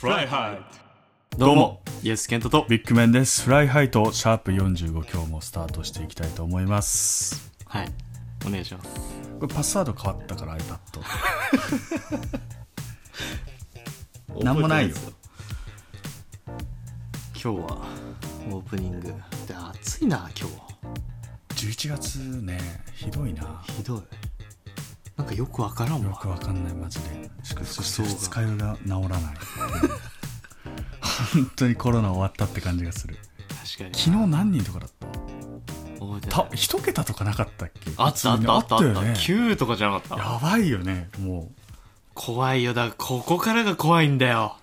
フライハイどうも、イエスケントと。ビッグメンですフライハイとシャープ45今日もスタートしていきたいと思いますはい。お願いします。これパスワード変わったから iPad なんもないよ今日は、オープニング。で、暑いな、今11月ねひどいな日。ひどい。なんかよくわからんわ。よくわかんないマジでしかし服装が二日酔いが治らない本当にコロナ終わったって感じがする確かに。昨日何人とかだった？た一桁とかなかったっけ？あったあったあったあった。よね9とかじゃなかった？やばいよねも怖いよ。だから、ここからが怖いんだよ。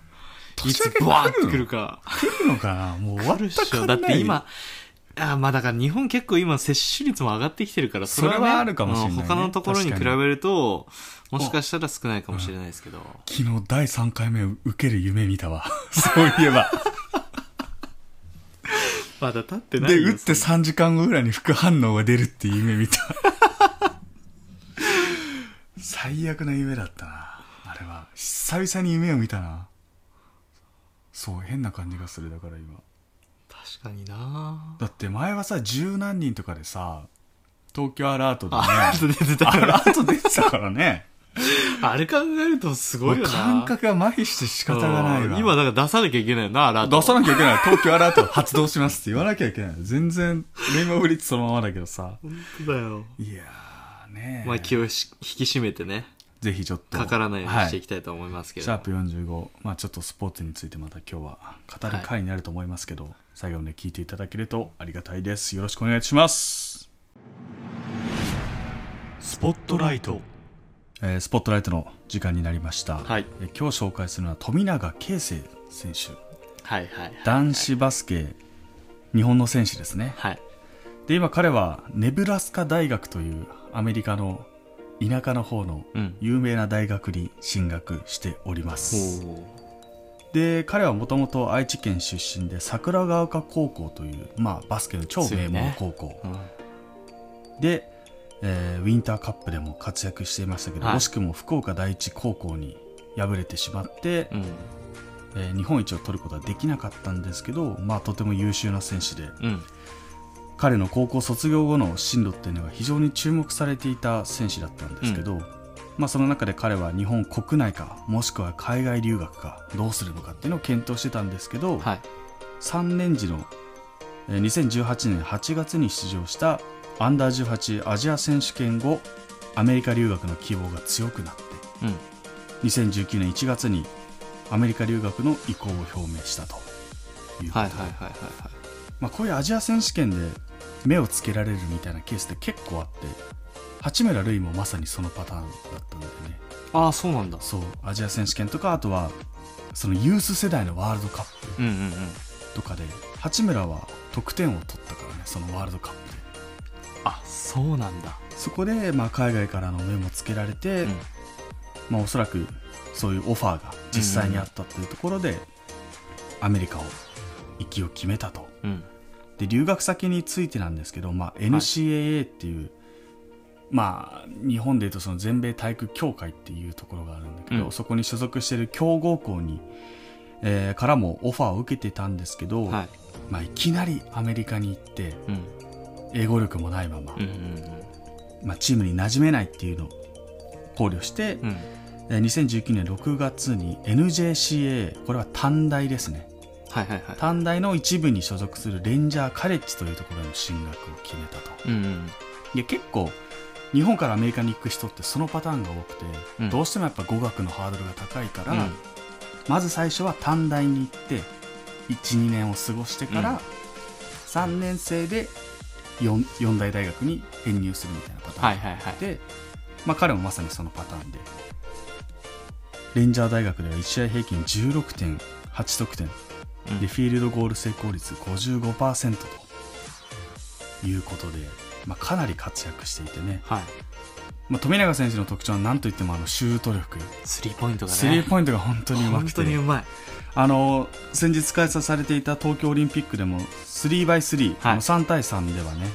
いつ年明けブワーってくるか。う来るのかな？もう終わったしょ。だって今、あまあだから日本結構今接種率も上がってきてるから、それは,、ね、それはあるかもしれないね。うん他のところに比べると、もしかしたら少ないかもしれないですけど。昨日第3回目を受ける夢見たわ。そういえば。まだ立ってで打って3時間後ぐらいに副反応が出るっていう夢見た。最悪な夢だったな。あれは。久々に夢を見たな。そう変な感じがするだから今確かになだって前はさ十何人とかでさ東京アラートでねあ、出てたアラート出てたからねあれ考えるとすごいよな感覚が麻痺して仕方がないわうん今だから出さなきゃいけないよな、アラート。出さなきゃいけない。東京アラート発動しますって言わなきゃいけない。全然、レインボーブリッジそのままだけどさ。本当だよ。いやーねまあ気をし引き締めてね、ぜひちょっと。かからないようにしていきはたいと思いますけど。シャープ45。まあちょっとスポーツについてまた今日は語る回になると思いますけど、最後まで聞いていただけるとありがたいです。よろしくお願いします。スポットライト。えースポットライトの時間になりました。はいえー今日紹介するのは富永啓生選手。はいはいはい。男子バスケ、日本の選手ですね。はい。で今彼はネブラスカ大学というアメリカの田舎の方のうん。有名な大学に進学しております、おで彼はもともと愛知県出身で桜ヶ丘高校という、まあ、バスケの超名門高校、うん。で、えーウィンターカップでも活躍していましたけど、はい惜しくも福岡第一高校に敗れてしまって、うん。えー日本一を取ることはできなかったんですけど、まあ、とても優秀な選手でうん。彼の高校卒業後の進路っていうのが非常に注目されていた選手だったんですけど、まあ、その中で彼は日本国内かもしくは海外留学かどうするのかっていうのを検討してたんですけど、はい。3年時のえー2018年8月に出場したアンダー18アジア選手権後アメリカ留学の希望が強くなってうん。2019年1月にアメリカ留学の意向を表明したということでこういうアジア選手権で目をつけられるみたいなケースって結構あって八村塁もまさにそのパターンだったんでねああ、そうなんだ。そうアジア選手権とかあとはそのユース世代のワールドカップうんうんうん。とかで八村は得点を取ったからねそのワールドカップであ、そうなんだ。そこで、まあ、海外からの目もつけられて、うん。まあ、おそらくそういうオファーが実際にあったというところで、アメリカを行きを決めたとうん。で留学先についてなんですけど、まあ、NCAA っていう、まあ、日本でいうとその全米体育協会っていうところがあるんだけど、うんそこに所属している強豪校に、えーからもオファーを受けてたんですけど、はい。まあ、いきなりアメリカに行ってうん。英語力もないまま、うんうんまあ、チームに馴染めないっていうのを考慮して、うん。うん。えー2019年6月に NJCAA これは短大ですねはいはいはい。短大の一部に所属するレンジャーカレッジというところへの進学を決めたとうんうん。いや結構日本からアメリカに行く人ってそのパターンが多くて、うん。どうしてもやっぱ語学のハードルが高いから、うん。まず最初は短大に行って12年を過ごしてから、うん。3年生で 4, 4大大学に編入するみたいなパターン。はいはいはい。で、まあ、彼もまさにそのパターンで。レンジャー大学では1試合平均16.8得点。うん。でフィールドゴール成功率55%ということで、まあ、かなり活躍していてね、はい。まあ、富永選手の特徴は何といってもあのシュート力、スリーポイントがね。スリーポイントが本当にうま本くて。当にうまい。あの先日開催されていた東京オリンピックでも 3x3、はい。あの3対3ではね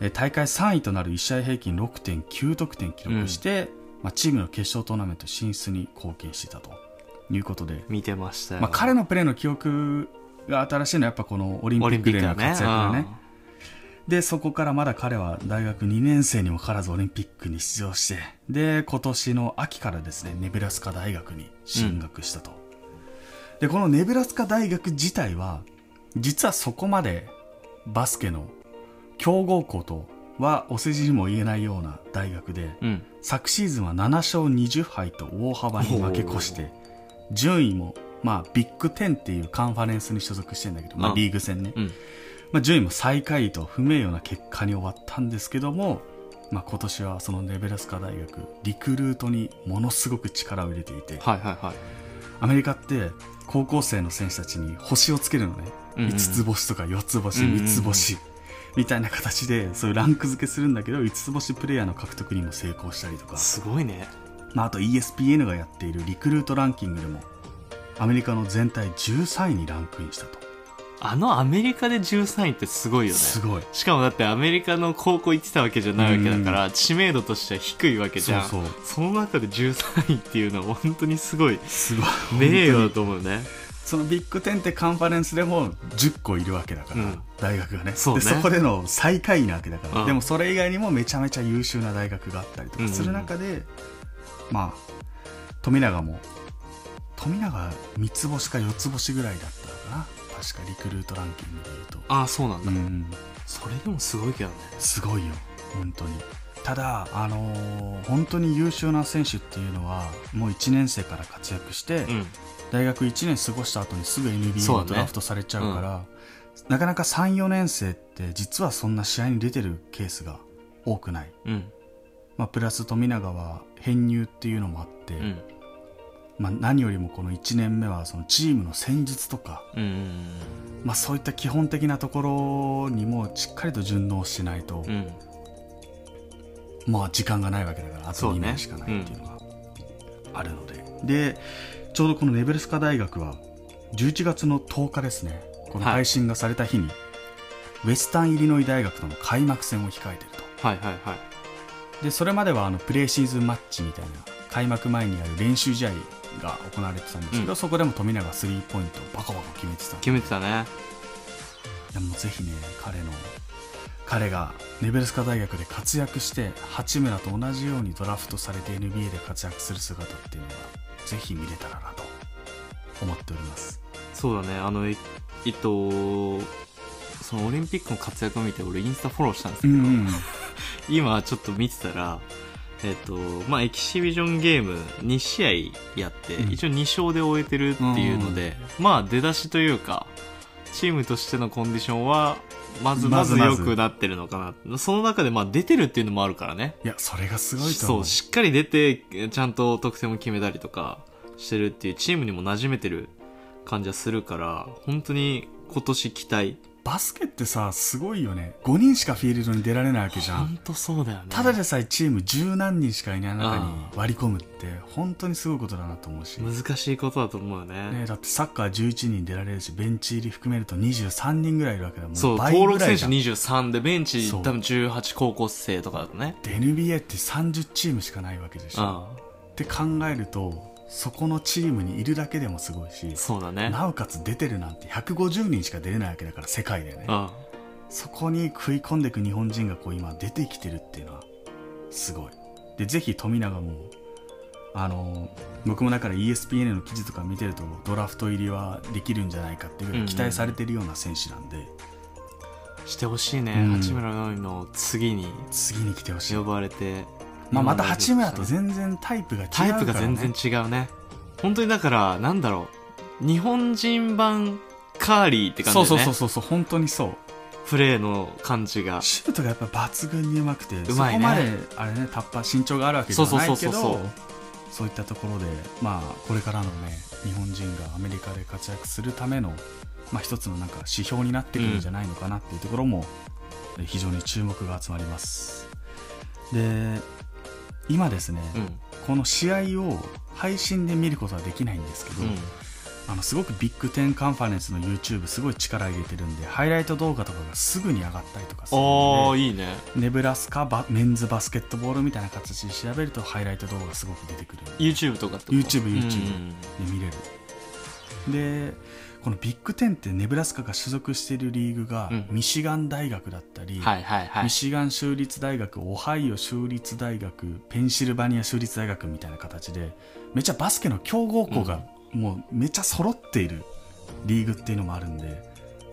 えー大会3位となる1試合平均6.9得点記録して、まあ、チームの決勝トーナメント進出に貢献していたと。いうことで、見てましたよ、まあ、彼のプレーの記憶が新しいのはやっぱこのオリンピックでの活躍だねでそこからまだ彼は大学2年生にもかかわらずオリンピックに出場してで今年の秋からですねネブラスカ大学に進学したと、でこのネブラスカ大学自体は実はそこまでバスケの強豪校とはお世辞にも言えないような大学で、うん。昨シーズンは7勝20敗と大幅に負け越して順位もまあビッグ10っていうカンファレンスに所属してんだけど、まあ、うん。リーグ戦ね、うんまあ、順位も最下位と不名誉な結果に終わったんですけども、まあ、今年はそのネブラスカ大学リクルートにものすごく力を入れていてはいはいはい。アメリカって高校生の選手たちに星をつけるのね、うんうん5つ星とか4つ星うんうんうん。3つ星みたいな形でそういうランク付けするんだけど5つ星プレイヤーの獲得にも成功したりとか。すごいね。まあ、あと ESPN がやっているリクルートランキングでもアメリカの全体13位にランクインしたとあのアメリカで13位ってすごいよね。すごい。しかもだってアメリカの高校行ってたわけじゃないわけだから、知名度としては低いわけじゃん。そうその中で13位っていうのは本当にすごいすごい。名誉だと思うね。そのビッグ10ってカンファレンスでも10個いるわけだから、うん。大学がね。そうね。でそこでの最下位なわけだから、うん。でもそれ以外にもめちゃめちゃ優秀な大学があったりとかする中で、まあ富永も富永3つ星か4つ星ぐらいだったのかな確かリクルートランキングでいうと。ああそうなんだ、うん。それでもすごいけどね。すごいよ。本当に。ただあのー本当に優秀な選手っていうのはもう1年生から活躍して、うん。大学1年過ごした後にすぐ NBA そうだね。にドラフトされちゃうからなかなか34年生って実はそんな試合に出てるケースが多くない、うん。まあ、プラス富永は編入っていうのもあって、うんまあ、何よりもこの1年目はそのチームの戦術とか、うんうんまあ、そういった基本的なところにもしっかりと順応しないと、うん。うんまあ時間がないわけだからあと2そうね年しかないっていうのがあるので、でちょうどこのネブラスカ大学は11月の10日ですね。このはい配信がされた日に、ウェスタンイリノイ大学との開幕戦を控えていると。はいはいはい。でそれまではあのプレーシーズンマッチみたいな開幕前にある練習試合が行われてたんですけど、うん。そこでも富永スリーポイントをバカバカ決めてた。んで決めてたね。いやもうぜひね彼の彼がネブラスカ大学で活躍して八村と同じようにドラフトされて NBA で活躍する姿っていうのがぜひ見れたらなと思っております。そうだね。あのええっとそのオリンピックの活躍を見て俺インスタフォローしたんですけど、今ちょっと見てたらえっとまあエキシビジョンゲーム2試合やって、うん。一応2勝で終えてるっていうので、まあ出だしというかチームとしてのコンディションはまずまず良まずまずくなってるのかな。その中でまあ出てるっていうのもあるからね。いやそれがすごいと思う。そうしっかり出てちゃんと得点も決めたりとかしてるっていうチームにも馴染めてる感じはするから本当に今年期待バスケってさすごいよね。5人しかフィールドに出られないわけじゃん。本当そうだよね。ただでさえチーム十何人しかいない中にあ割り込むって本当にすごいことだなと思うし、難しいことだと思うよね。ね、だってサッカー11人出られるしベンチ入り含めると23人ぐらいいるわけだもん。そう倍登録選手ぐらいじゃん23でベンチ多分18高校生とかだとね。で NBA って30チームしかないわけでしょ。あ。って考えるとそこのチームにいるだけでもすごいしあそうだね。なおかつ出てるなんて150人しか出れないわけだから世界でね。あそこに食い込んでいく日本人がこう今出てきてるっていうのはすごい。でぜひ富永もあの僕もだから ESPN の記事とか見てるとドラフト入りはできるんじゃないかっていうぐらい期待されてるような選手なんで、してほしいね、うん。八村塁の次に次に来てほしい。呼ばれてまあ、また八村と全然タイプが違うね、タイプが全然違うね。本当にだからなんだろう。日本人版カーリーって感じだそうそうそうそう本当にそう。プレーの感じが。シュートがやっぱ抜群にうまくてうまいね。そこまであれねタッパー身長があるわけじゃないけどそうそうそうそうそう。いったところでまあこれからのね日本人がアメリカで活躍するためのまあ一つのなんか指標になってくるんじゃないのかなっていうところも、え非常に注目が集まります。で今ですね、うん。この試合を配信で見ることはできないんですけど、うん。あのすごくビッグテンカンファレンスの YouTube すごい力入れてるんでハイライト動画とかがすぐに上がったりとかするあのであいいね。ネブラスカバメンズバスケットボールみたいな形で調べるとハイライト動画がすごく出てくる YouTube とかってこと？YouTube YouTube うん。で見れる。でこのビッグテンってネブラスカが所属しているリーグがうん。ミシガン大学だったり、ミシガン州立大学オハイオ州立大学ペンシルバニア州立大学みたいな形でめっちゃバスケの強豪校がもうめっちゃ揃っているリーグっていうのもあるんで、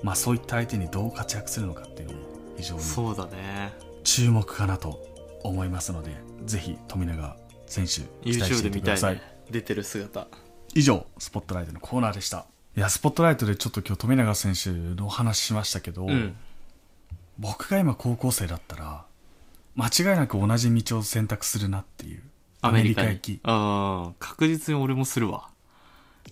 まあ、そういった相手にどう活躍するのかっていうのも非常にそうだね。注目かなと思いますのでぜひ富永選手期待し YouTube ていてくださいね。出てる姿。以上スポットライトのコーナーでしたいやスポットライトでちょっと今日富永選手のお話ししましたけど、うん。僕が今高校生だったら間違いなく同じ道を選択するなっていうアメリカに。行き。ああ確実に俺もするわ。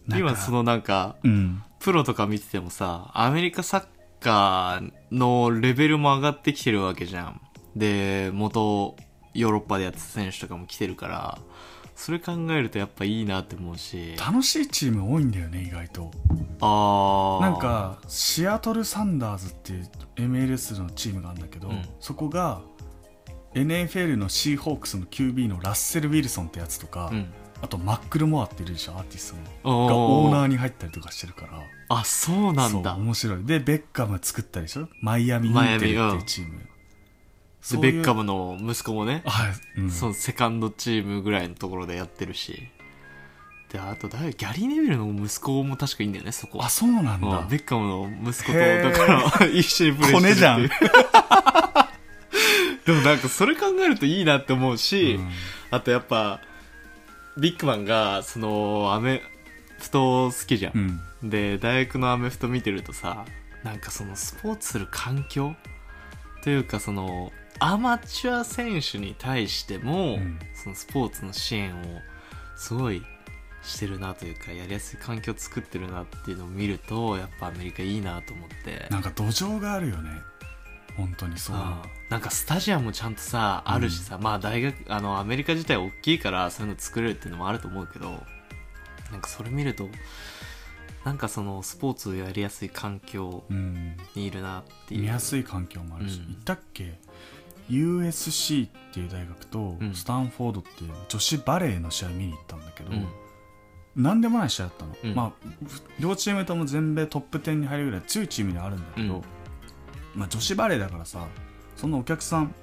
今そのなんかうん。プロとか見ててもさアメリカサッカーのレベルも上がってきてるわけじゃん。で元ヨーロッパでやってた選手とかも来てるからそれ考えるとやっぱいいなって思うし。楽しいチーム多いんだよね意外と。ああなんかシアトル・サンダーズっていう MLS のチームがあるんだけど、うん。そこが NFL のシーホークスの QB のラッセル・ウィルソンってやつとか、うん。あとマックル・モアっているでしょアーティストのおがオーナーーに入ったりとかしてるから。あそうなんだ。面白い。でベッカム作ったでしょ？マイアミ・インテルっていうチームベッカムの息子もね、はい、うん、そのセカンドチームぐらいのところでやってるし。であと誰ギャリー・ネビルの息子も確かいいんだよねそこ。あそうなんだ、うんベッカムの息子とだから 一緒にプレーしてるって でもなんかそれ考えるといいなって思うし、うん。あとやっぱビッグマンがそのアメフト好きじゃん、うん。で大学のアメフト見てるとさなんかそのスポーツする環境というかそのアマチュア選手に対しても、うん。そのスポーツの支援をすごいしてるなというかやりやすい環境を作ってるなっていうのを見るとやっぱアメリカいいなと思って。なんか土壌があるよね。本当にそう。ああなんかスタジアムもちゃんとさあるしさ、まあ大学あのアメリカ自体大きいからそういうの作れるっていうのもあると思うけどなんかそれ見るとなんかそのスポーツをやりやすい環境うん。にいるなっていう。見やすい環境もあるし、うん。言ったっけ？USC っていう大学とうん。スタンフォードっていう女子バレーの試合見に行ったんだけど、うん。なんでもない試合だったの、うん。まあ両チームとも全米トップ10に入るぐらい強いチームにはあるんだけど、うんまあ、女子バレーだからさそんなお客さん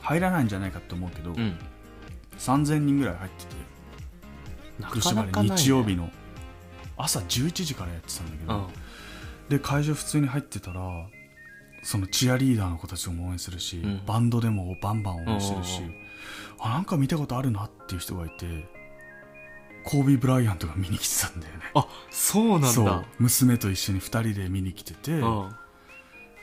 入らないんじゃないかって思うけど、うん。3000人ぐらい入っててな女子バレー日曜日の朝11時からやってたんだけど、うん。で会場普通に入ってたらそのチアリーダーの子たちも応援するし、うん。バンドでもバンバン応援してるし、あなんか見たことあるなっていう人がいてコービー・ブライアントが見に来てたんだよね。あそうなんそう。だ娘と一緒に2人で見に来てて、うん。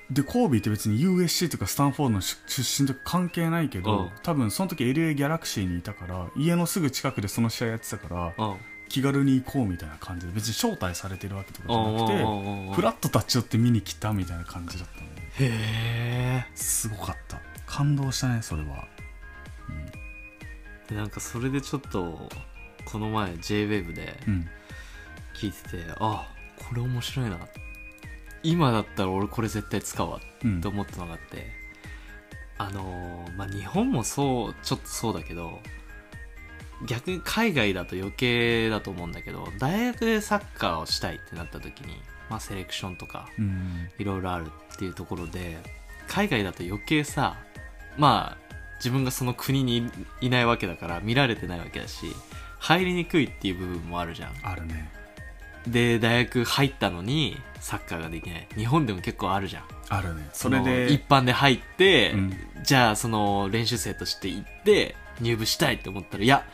でコービーって別に USC とかスタンフォードの出出身とか関係ないけど、うん。多分その時 LA ギャラクシーにいたから家のすぐ近くでその試合やってたからうん。気軽に行こうみたいな感じで別に招待されてるわけとかじゃなくてうんフラッと立ち寄って見に来たみたいな感じだったんでへすごかった。感動したねそれは。えなんかそれでちょっとこの前 JWAVE でうん。聞いてて、あこれ面白いな。今だったら俺これ絶対使うわうん。って思ったのがあって、あのーまあ日本もそうちょっとそうだけど逆に海外だと余計だと思うんだけど大学でサッカーをしたいってなった時に、まあ、セレクションとかうん。いろいろあるっていうところで海外だと余計さまあ自分がその国にいないわけだから見られてないわけだし入りにくいっていう部分もあるじゃん。あるね。で大学入ったのにサッカーができない。日本でも結構あるじゃん。あるね。それで一般で入って、うん。じゃあその練習生として行って入部したいって思ったらいや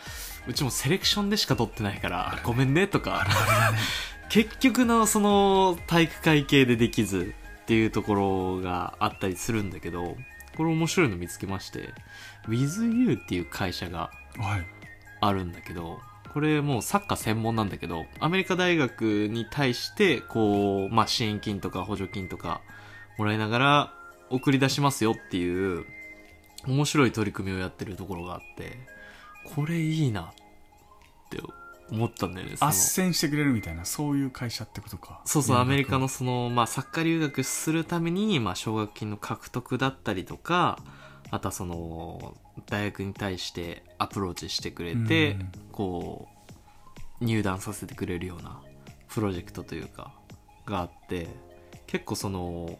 うちもセレクションでしか取ってないから、ごめんねとか 結局のその体育会系でできずっていうところがあったりするんだけどこれ面白いの見つけまして WithYou っていう会社がはい。あるんだけどこれもうサッカー専門なんだけどアメリカ大学に対してこう、まあ、支援金とか補助金とかもらいながら送り出しますよっていう面白い取り組みをやってるところがあってこれいいなって思ったんだよね。その。斡旋してくれるみたいなそういう会社ってことか。そうそう、アメリカののその、まあ、サッカー留学するために、まあ、奨学金の獲得だったりとか、あとはその、大学に対してアプローチしてくれて、うん。こう、入団させてくれるようなプロジェクトというか、があって、結構その、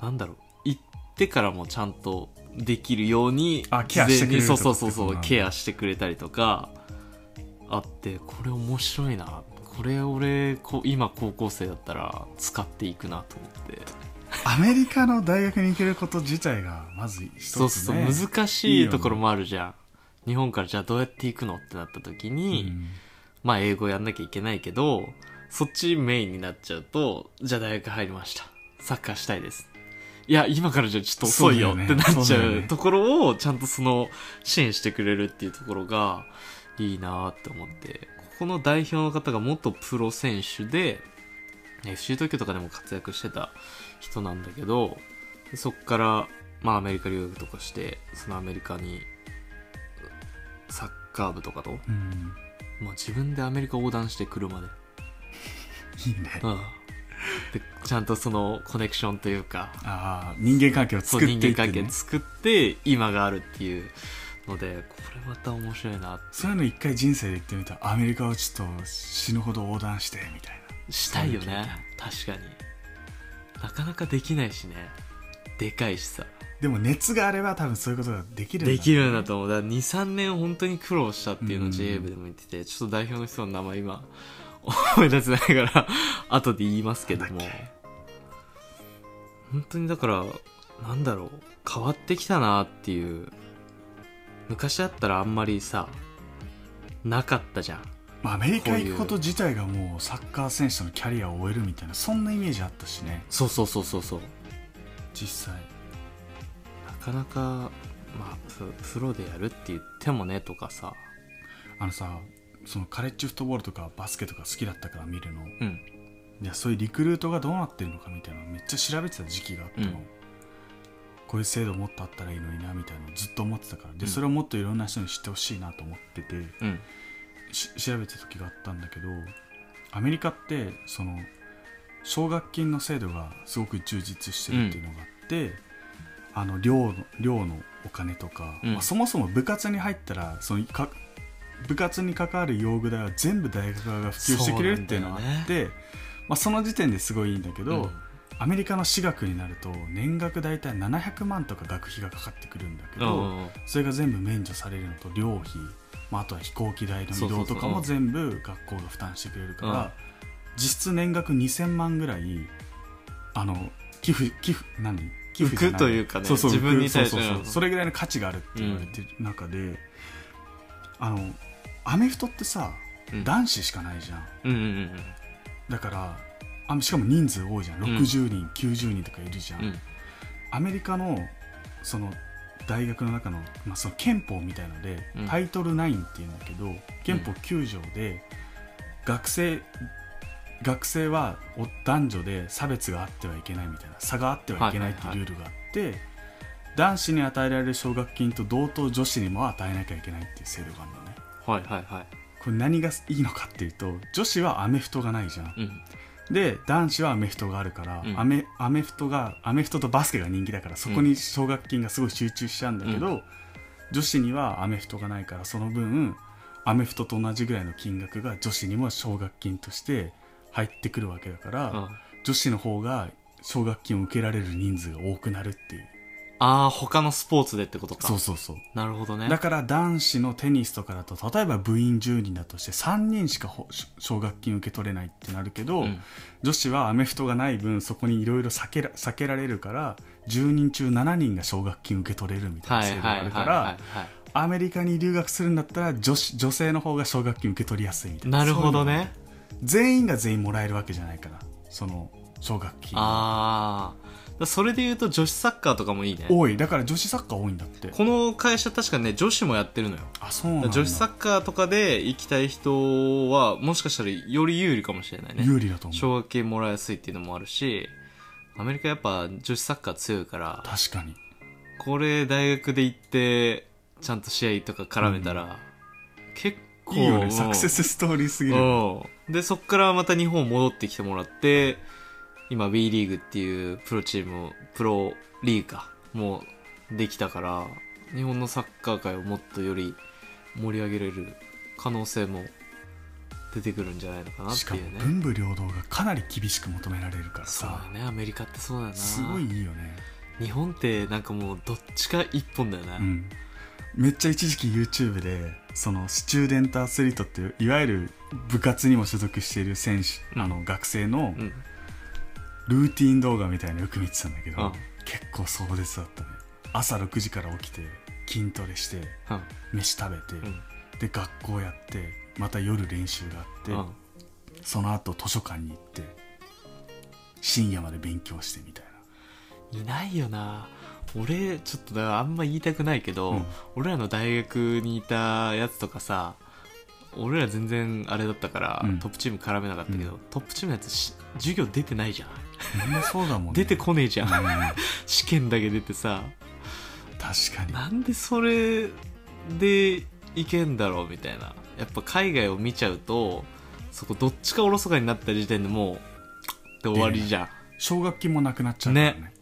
なんだろう、行ってからもちゃんとできるように、あケアしてくれそうそうそうそう、ケアしてくれたりとか、あってこれ面白いな。これ俺こ今高校生だったら使っていくなと思って。アメリカの大学に行けること自体がまず一つ、ね、そうそう難しいところもあるじゃん。日本からじゃあどうやって行くのってなった時に、うん。まあ英語やんなきゃいけないけどそっちメインになっちゃうとじゃあ大学入りました。サッカーしたいです。いや今からじゃちょっと遅いよってなっちゃうところをちゃんとその支援してくれるっていうところがいいなって思ってここの代表の方が元プロ選手で FC 東京とかでも活躍してた人なんだけどそっからまあアメリカ留学とかしてそのアメリカにサッカー部とかとうん。まあ、自分でアメリカ横断して車で、いいね。うん、でちゃんとそのコネクションというかああ人間関係を作っていって、人間関係ね、作って今があるっていうのでこれまた面白いなそういうの一回人生で行ってみたらアメリカをちょっと死ぬほど横断してみたいしたいよね。確かに。なかなかできないしね。でかいしさ。なでも熱があれば多分そういうことができるんだできるんだと思う。だから23年本当に苦労したっていうのをうん。JA 部でも言っててちょっと代表の人の名前今 思い出せないから 後で言いますけども。本当にだからなんだろう。変わってきたなっていう昔だったらあんまりさなかったじゃん。まあ、アメリカ行くこと自体がもうサッカー選手のキャリアを終えるみたいなそんなイメージあったしね。そうそうそうそうそう。実際。なかなかまあププロでやるって言ってもねとかさ。あのさそのカレッジフットボールとかバスケとか好きだったから見るの。うん。いやそういうリクルートがどうなってるのかみたいなのめっちゃ調べてた時期があったの、うんこういう制度もっとあったらいいのになみたいなのずっと思ってたから。で、うん。それをもっといろんな人に知ってほしいなと思ってて。うん。し調べてた時があったんだけどアメリカってその奨学金の制度がすごく充実してるっていうのがあって、あの寮の寮のお金とか、うん。まあ、そもそも部活に入ったらそのか部活に関わる用具代は全部大学側が普及してくれるっていうのがあってまあ、その時点ですごいいいんだけど、アメリカの私学になると年額大体700万とか学費がかかってくるんだけど、うんうんうん。それが全部免除されるのと寮費、まあ、あとは飛行機代の移動とかも全部学校が負担してくれるから、うん。実質年額2000万ぐらいあの寄付寄付何？寄付というかねそうそう自分に対してそれぐらいの価値があるって言われてる中で、あのアメフトってさ、うん。男子しかないじゃんうんうんうん。だからあしかも人数多いじゃん。60人、90人とかいるじゃん、うん。アメリカのその大学の中の,、まあその憲法みたいので、うん。タイトル9っていうんだけど憲法9条で、学生学生はお男女で差別があってはいけないみたいな差があってはいけないっていうルールがあって、男子に与えられる奨学金と同等女子にも与えなきゃいけないっていう制度があるのね。はいはいはい。これ何がいいのかっていうと女子はアメフトがないじゃん。うんで男子はアメフトがあるから、うん。アメアメフトがアメフトとバスケが人気だからそこに奨学金がすごい集中しちゃうんだけど、う女子にはアメフトがないからその分アメフトと同じぐらいの金額が女子にも奨学金として入ってくるわけだから、うん。女子の方が奨学金を受けられる人数が多くなるっていうああ他のスポーツでってことか。そうそうそう。なるほどね。だから男子のテニスとかだと例えば部員10人だとして3人しかほ奨学金受け取れないってなるけど、うん。女子はアメフトがない分そこにいろいろ避けら避けられるから10人中7人が奨学金受け取れるみたいな制度があるからアメリカに留学するんだったら女子女性の方が奨学金受け取りやすいみたいな。いなるほどね。全員が全員もらえるわけじゃないからその奨学金ああそれで言うと女子サッカーとかもいいね。多い。だから女子サッカー多いんだって。この会社確かね女子もやってるのよ。あそうなんだ。女子サッカーとかで行きたい人はもしかしたらより有利かもしれないね。有利だと思う。奨学金もらいやすいっていうのもあるしアメリカやっぱ女子サッカー強いから確かに。これ大学で行ってちゃんと試合とか絡めたら、結構いいよね。サクセスストーリーすぎる。うん。でそっからまた日本戻ってきてもらって今 WE リーグっていうプロチームプロリーグか。もうできたから日本のサッカー界をもっとより盛り上げれる可能性も出てくるんじゃないのかなっしていうね。文武両道がかなり厳しく求められるからそうさだね。アメリカってそうだよな。すごいいいよね。日本ってなんかもうどっちか一本だよね、うん。めっちゃ一時期 YouTube でそのスチューデントアスリートっていういわゆる部活にも所属している選手、うん。あの学生のうんルーティン動画みたいなのよく見てたんだけど、うん。結構壮絶だったね。朝6時から起きて筋トレしてうん。飯食べて、うん。で学校やってまた夜練習があって、うん。その後図書館に行って深夜まで勉強してみたいいないよな。俺ちょっとだからあんま言いたくないけど、うん。俺らの大学にいたやつとかさ俺ら全然あれだったから、うん。トップチーム絡めなかったけど、うん。トップチームのやつし授業出てないじゃんなみんなそうだもんね。出てこねえじゃん、うん。試験だけ出てさ。確かに。なんでそれでいけんだろうみたいな。やっぱ海外を見ちゃうとそこどっちかおろそかになった時点でもうで終わりじゃん。奨学金もなくなっちゃうからね。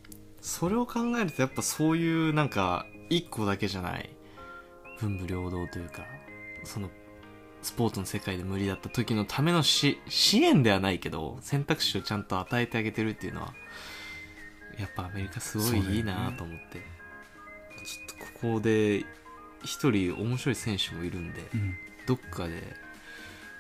それを考えるとやっぱそういうなんか一個だけじゃない。文武両道というかそのスポーツの世界で無理だった時のためのし支援ではないけど選択肢をちゃんと与えてあげてるっていうのはやっぱアメリカすごいいいなと思って、ちょっとここで一人面白い選手もいるんでうん。どっかで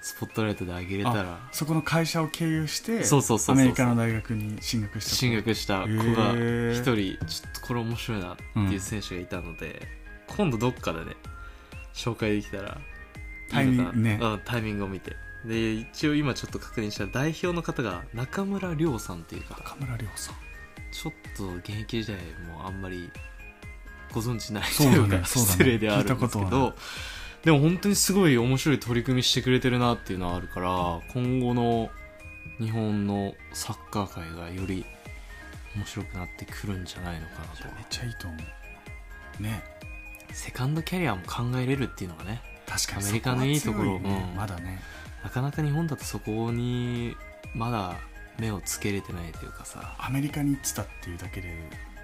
スポットライトであげれたら。そこの会社を経由してそうそうそうそうアメリカの大学に進学した進学した。子が一人ちょっとこれ面白いなっていう選手がいたので、今度どっかでね紹介できたらタイミングね。うん、タイミングを見て。で一応今ちょっと確認した代表の方が中村亮さんっていう方。中村亮さん。ちょっと現役時代もあんまりご存知ないというかね失礼ではあるんですけどでも本当にすごい面白い取り組みしてくれてるなっていうのはあるから今後の日本のサッカー界がより面白くなってくるんじゃないのかなと。めっちゃいいと思う。ね。セカンドキャリアも考えれるっていうのがね確かに。アメリカのいいところ。うん。まだね。なかなか日本だとそこにまだ目をつけれてないというかさ。アメリカに行ってたっていうだけで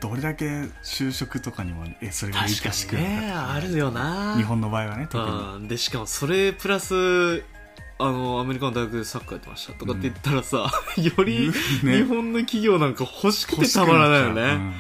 どれだけ就職とかにもえそれが確か生かしてくるのかね。あるよな。日本の場合はね特に。うん。でしかもそれプラスあのアメリカの大学でサッカーやってましたとかって言ったらさ、よりね。日本の企業なんか欲しくてたまらないよね、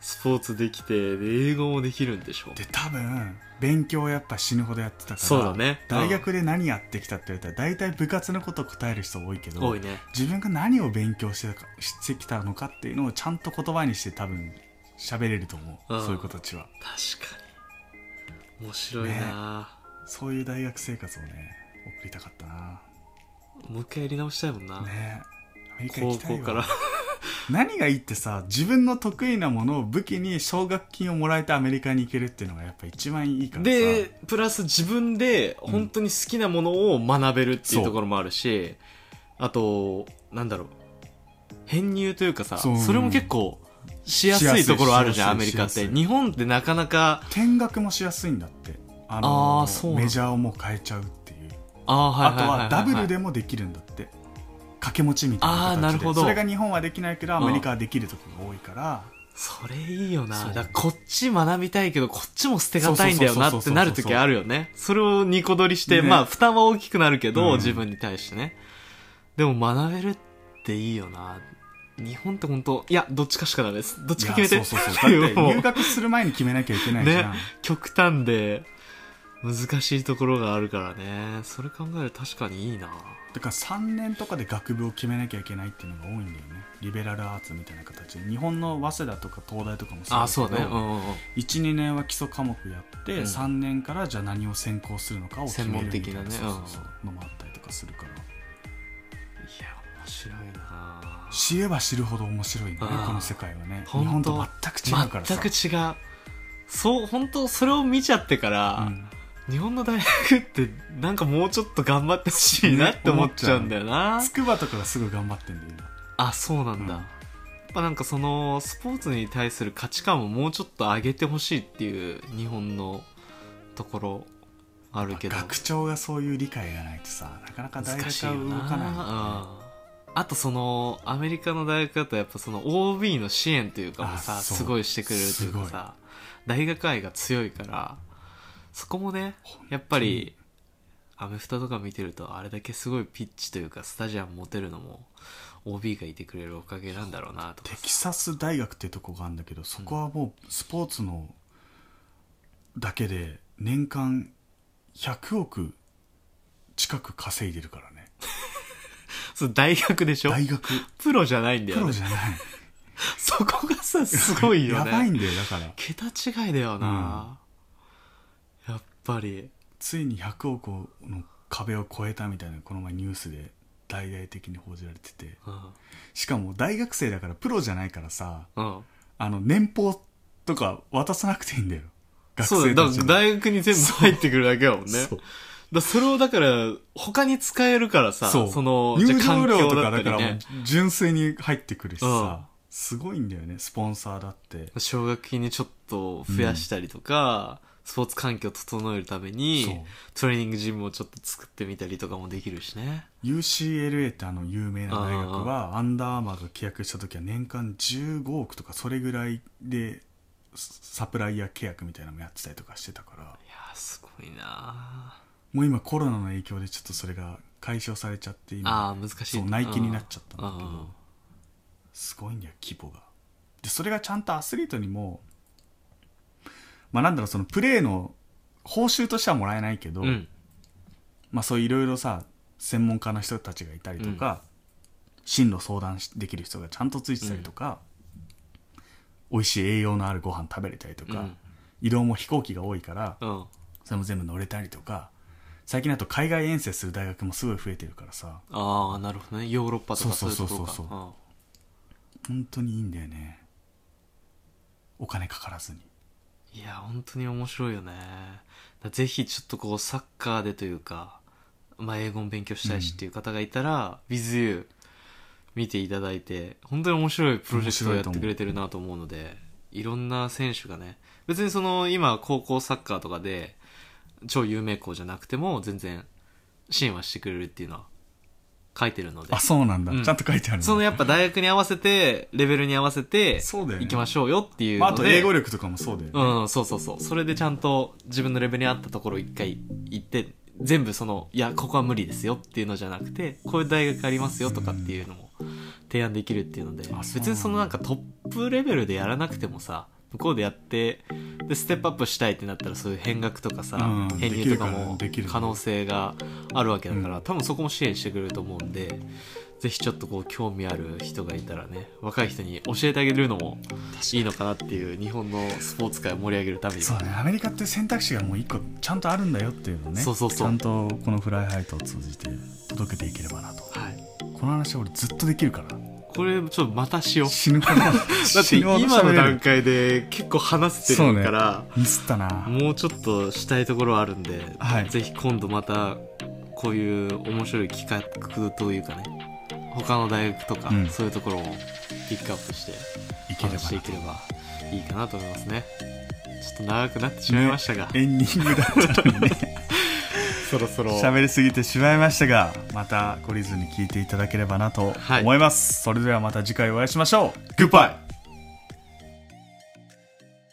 スポーツできてで英語もできるんでしょで多分勉強やっぱ死ぬほどやってたからそうだね。大学で何やってきたって言われたら大体部活のことを答える人多いけど多いね。自分が何を勉強してたかしてきたのかっていうのをちゃんと言葉にして多分喋れると思う、うん。そういう子たちは。確かに。面白いな、そういう大学生活をね送りたかったな。もう一回やり直したいもんな、ね。アメリカ行高きたいわ。校から何がいいってさ自分の得意なものを武器に奨学金をもらえてアメリカに行けるっていうのがやっぱ一番いいからさ。でプラス自分で本当に好きなものを学べるっていうところもあるし、あとなんだろう。編入というかさそれも結構しやすいところあるじゃんアメリカって。日本ってなかなか見学もしやすいんだって。ああーそうなんだ。メジャーをもう変えちゃうっていう。あーはいあとはダブルででもできるんだって掛け持ちみたいなあーなるほど。それが日本はできないけどアメリカはできる時が多いから。それいいよな。そう。だからこっち学びたいけどこっちも捨てがたいんだよなそうそうそうそうそうってなる時あるよね。それをニコ取りして、ね。まあ負担は大きくなるけど、うん。自分に対してね。でも学べるっていいよな。日本って本当いやどっちかしかダメです。どっちか決めて。そうそうそう。だってもう。入学する前に決めなきゃいけないじゃん、ね。極端で難しいところがあるからね。それ考えると確かにいいなだから3年とかで学部を決めなきゃいけないっていうのが多いんだよね。リベラルアーツみたいな形で。日本の早稲田とか東大とかもあそうだけどね。うんうんうん。12年は基礎科目やって、うん。3年からじゃあ何を専攻するのかを決めるみたいなね。そうそうそう。のもあったりとかするから。いや面白いな。知れば知るほど面白いねこの世界はね。日本と全く違うからさ。全く違う。そう本当それを見ちゃってから、うん日本の大学ってなんかもうちょっと頑張ってほしいなって思っちゃうんだよな、筑波とかがすぐ頑張ってんだよ今あそうなんだ、うん。やっぱなんかそのスポーツに対する価値観をもうちょっと上げてほしいっていう日本のところあるけど。学長がそういう理解がないとさなかなか大学は動かないよね。うん。あとそのアメリカの大学だとやっぱその OB の支援というかもさすごいしてくれるというかさ大学愛が強いからそこもねやっぱりアメフトとか見てるとあれだけすごいピッチというかスタジアム持てるのも OB がいてくれるおかげなんだろうなと。かテキサス大学ってとこがあるんだけどそこはもうスポーツのだけで年間100億近く稼いでるからね。そう大学でしょ？大学。プロじゃないんだよね。プロじゃない。そこがさすごいよね。やばいんだよだから。桁違いだよな、やっぱりついに100億の壁を越えたみたいなこの前ニュースで大々的に報じられてて。うん。しかも大学生だからプロじゃないからさうん。あの年俸とか渡さなくていいんだよ。学そうだよ。だから生たちに大学に全部入ってくるだけだもんね。だそれをだから他に使えるからさそう。の入場料とかだから純粋に入ってくるしうん。さすごいんだよね。スポンサーだって。奨学金にちょっと増やしたりとか、スポーツ環境を整えるためにトレーニングジムをちょっと作ってみたりとかもできるしね。UCLA ってあの有名な大学はアンダー。アーマーが契約した時は年間15億とかそれぐらいでサプライヤー契約みたいなのもやってたりとかしてたから。いやーすごいなもう今コロナの影響でちょっとそれが解消されちゃってあ今あー難しい。そうナイキになっちゃったんだけうん。どすごいんだよ規模が。でそれがちゃんとアスリートにもまあなんだろうそのプレーの報酬としてはもらえないけど、うん。まあそういろいろさ専門家の人たちがいたりとか、進路相談しできる人がちゃんとついてたりとか、美味しい栄養のあるご飯食べれたりとか、うん。移動も飛行機が多いからうん。それも全部乗れたりとか最近だと海外遠征する大学もすごい増えてるからさああなるほどね。ヨーロッパとかそそうういうところか。そうそうそう本当にいいんだよね。お金かからずに。うんいや本当に面白いよね。だぜひちょっとこうサッカーでというか、まあ、英語も勉強したいしっていう方がいたら、WithYou 見ていただいて本当に面白いプロジェクトをやってくれてるなと思うのでいろんな選手がね別にその今高校サッカーとかで超有名校じゃなくても全然支援はしてくれるっていうのは書いてるので。あそうなんだ、うん。ちゃんと書いてあるんだそのやっぱ大学に合わせてレベルに合わせてそうだよね。行きましょうよっていうまあ、あと英語力とかもそうだよね、うん、そうそうそう。それでちゃんと自分のレベルに合ったところを一回行って、全部その、いや、ここは無理ですよっていうのじゃなくて、こういう大学ありますよとかっていうのも提案できるっていうので。あ、そう別にそのなんかトップレベルでやらなくてもさ、向こうでやって、で、ステップアップしたいってなったらそういう変学とかさ、うん。編入とかも可能性があるわけだから、うん。多分そこも支援してくれると思うんで、ぜひちょっとこう興味ある人がいたらね、若い人に教えてあげるのもいいのかなっていう日本のスポーツ界を盛り上げるために。もそうね。アメリカって選択肢がもう一個ちゃんとあるんだよっていうのをね。そうそうそう。ちゃんとこのフライハイトを通じて届けていければなと。はい。この話は俺ずっとできるからこれちょっとまたしよう。死ぬほどだだって今の段階で結構話せてるから、ミスったな。もうちょっとしたいところはあるんで、はい。ぜひ今度またこういう面白い企画というかね、他の大学とか、うん。そういうところをピックアップしていければ。話していければいいかなと思いますね。ちょっと長くなってしまいましたが、エンディングだったのにね そろそろ。喋りすぎてしまいましたがまた懲りずに聞いていただければなと思います、それではまた次回お会いしましょう。グッバイ